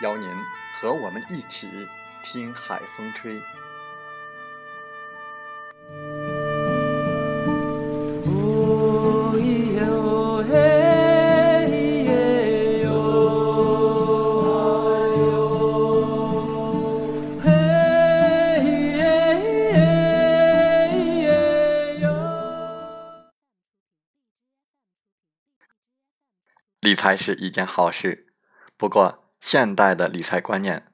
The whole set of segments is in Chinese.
邀您和我们一起听海风吹。理财是一件好事，不过。现代的理财观念，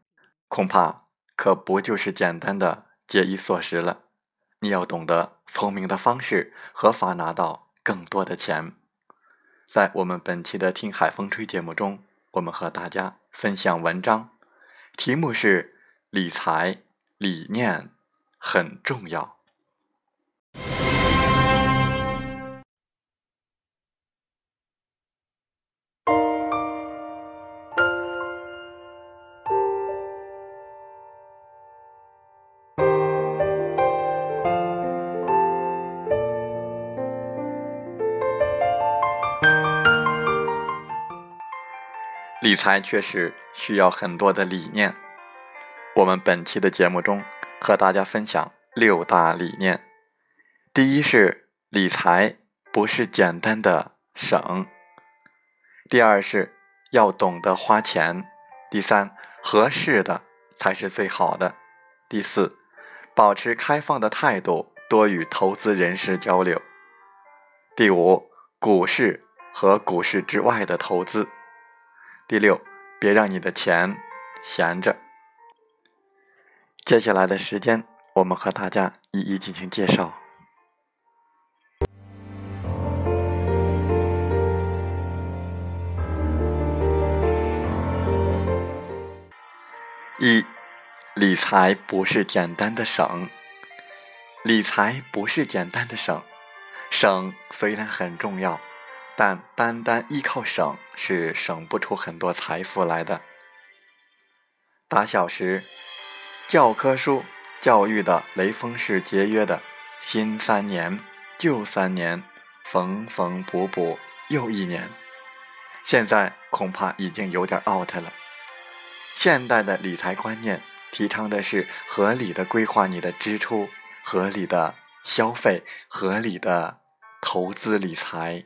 恐怕可不就是简单的节衣缩食了。你要懂得聪明的方式，合法拿到更多的钱。在我们本期的《听海风吹》节目中，我们和大家分享文章，题目是“理财理念很重要”。理财确实需要很多的理念。我们本期的节目中和大家分享六大理念。第一是理财不是简单的省。第二是要懂得花钱。第三，合适的才是最好的。第四，保持开放的态度，多与投资人士交流。第五，股市和股市之外的投资。第六，别让你的钱闲着。接下来的时间，我们和大家一一进行介绍。一，理财不是简单的省，理财不是简单的省，省虽然很重要。但单单依靠省是省不出很多财富来的。打小时，教科书教育的雷锋式节约的新三年、旧三年，缝缝补补又一年，现在恐怕已经有点 out 了。现代的理财观念提倡的是合理的规划你的支出，合理的消费，合理的投资理财。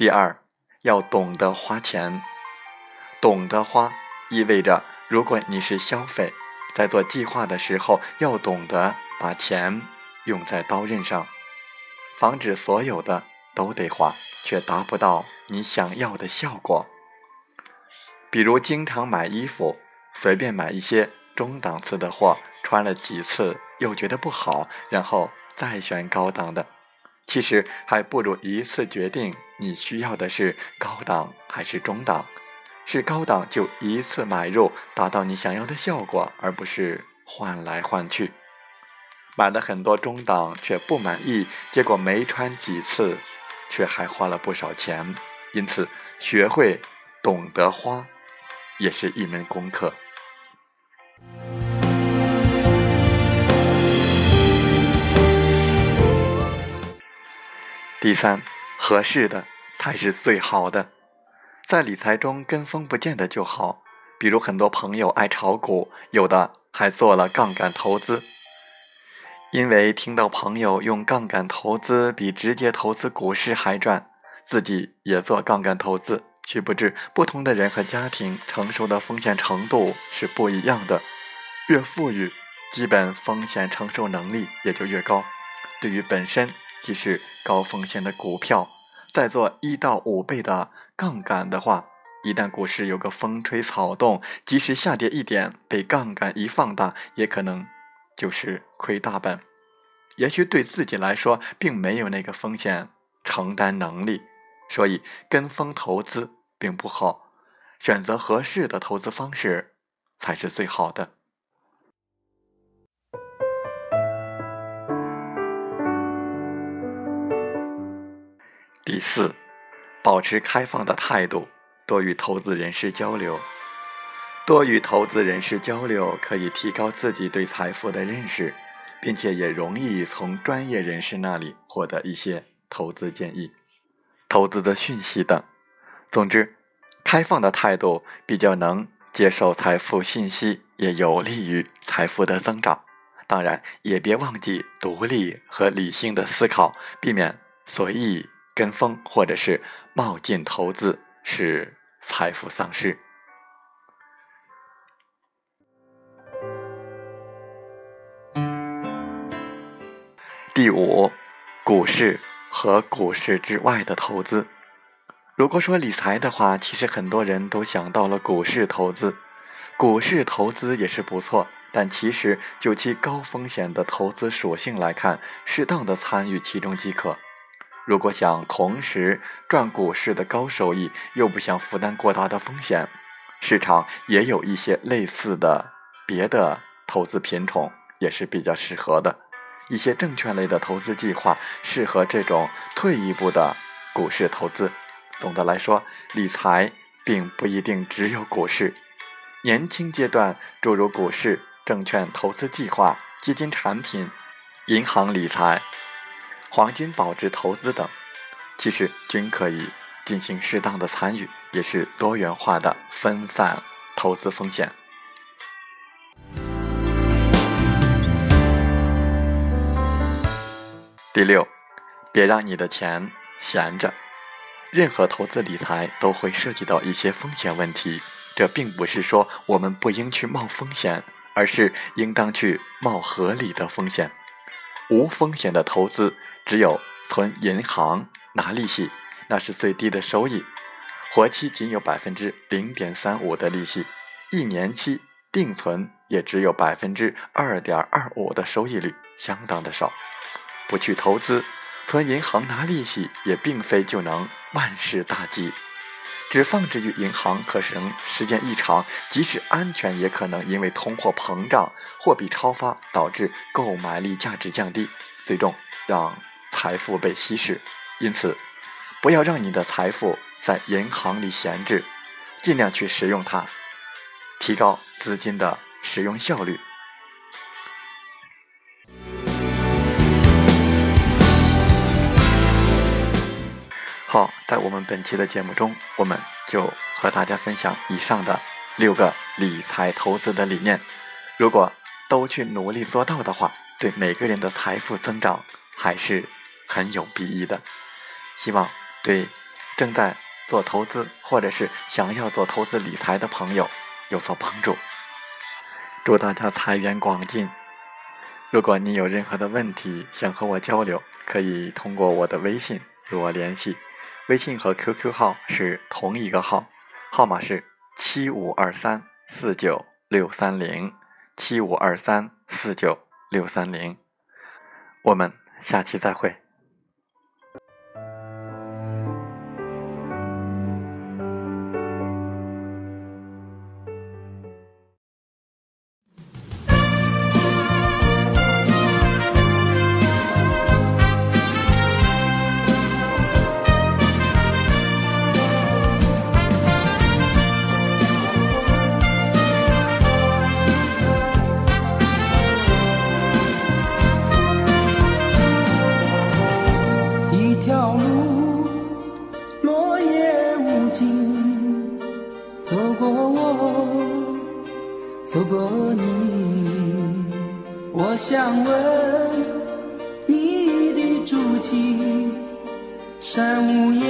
第二，要懂得花钱。懂得花，意味着如果你是消费，在做计划的时候，要懂得把钱用在刀刃上，防止所有的都得花，却达不到你想要的效果。比如，经常买衣服，随便买一些中档次的货，穿了几次又觉得不好，然后再选高档的。其实还不如一次决定你需要的是高档还是中档，是高档就一次买入，达到你想要的效果，而不是换来换去。买了很多中档却不满意，结果没穿几次，却还花了不少钱。因此，学会懂得花，也是一门功课。第三，合适的才是最好的。在理财中跟风不见得就好，比如很多朋友爱炒股，有的还做了杠杆投资。因为听到朋友用杠杆投资比直接投资股市还赚，自己也做杠杆投资。却不知不同的人和家庭承受的风险程度是不一样的，越富裕，基本风险承受能力也就越高。对于本身即是高风险的股票，再做一到五倍的杠杆的话，一旦股市有个风吹草动，即使下跌一点，被杠杆一放大，也可能就是亏大本。也许对自己来说，并没有那个风险承担能力，所以跟风投资。并不好，选择合适的投资方式才是最好的。第四，保持开放的态度，多与投资人士交流。多与投资人士交流，可以提高自己对财富的认识，并且也容易从专业人士那里获得一些投资建议、投资的讯息等。总之，开放的态度比较能接受财富信息，也有利于财富的增长。当然，也别忘记独立和理性的思考，避免随意跟风或者是冒进投资，使财富丧失。第五，股市和股市之外的投资。如果说理财的话，其实很多人都想到了股市投资。股市投资也是不错，但其实就其高风险的投资属性来看，适当的参与其中即可。如果想同时赚股市的高收益，又不想负担过大的风险，市场也有一些类似的别的投资品种也是比较适合的。一些证券类的投资计划适合这种退一步的股市投资。总的来说，理财并不一定只有股市。年轻阶段，诸如股市、证券投资计划、基金产品、银行理财、黄金保值投资等，其实均可以进行适当的参与，也是多元化的分散投资风险。第六，别让你的钱闲着。任何投资理财都会涉及到一些风险问题，这并不是说我们不应去冒风险，而是应当去冒合理的风险。无风险的投资只有存银行拿利息，那是最低的收益，活期仅有百分之零点三五的利息，一年期定存也只有百分之二点二五的收益率，相当的少。不去投资，存银行拿利息也并非就能。万事大吉，只放置于银行，可能时间一长，即使安全，也可能因为通货膨胀、货币超发导致购买力价值降低，最终让财富被稀释。因此，不要让你的财富在银行里闲置，尽量去使用它，提高资金的使用效率。好，在我们本期的节目中，我们就和大家分享以上的六个理财投资的理念。如果都去努力做到的话，对每个人的财富增长还是很有裨益的。希望对正在做投资或者是想要做投资理财的朋友有所帮助。祝大家财源广进。如果你有任何的问题想和我交流，可以通过我的微信与我联系。微信和 QQ 号是同一个号，号码是七五二三四九六三零七五二三四九六三零，我们下期再会。我想问你的足迹山无言。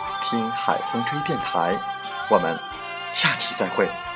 听海风吹电台”。我们下期再会。